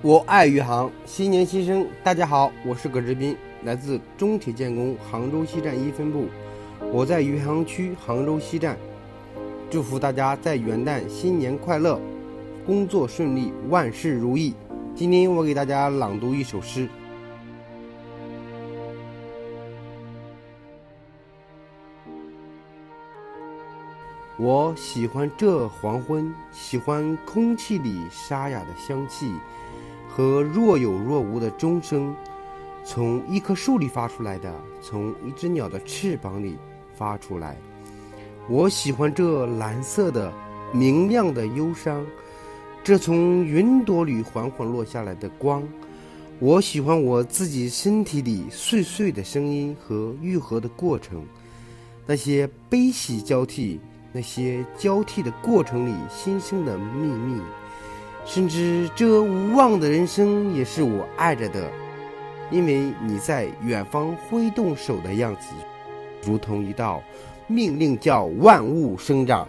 我爱余杭，新年新生，大家好，我是葛志斌，来自中铁建工杭州西站一分部，我在余杭区杭州西站，祝福大家在元旦新年快乐，工作顺利，万事如意。今天我给大家朗读一首诗。我喜欢这黄昏，喜欢空气里沙哑的香气。和若有若无的钟声，从一棵树里发出来的，从一只鸟的翅膀里发出来。我喜欢这蓝色的、明亮的忧伤，这从云朵里缓缓落下来的光。我喜欢我自己身体里碎碎的声音和愈合的过程，那些悲喜交替，那些交替的过程里新生的秘密。甚至这无望的人生也是我爱着的，因为你在远方挥动手的样子，如同一道命令，叫万物生长。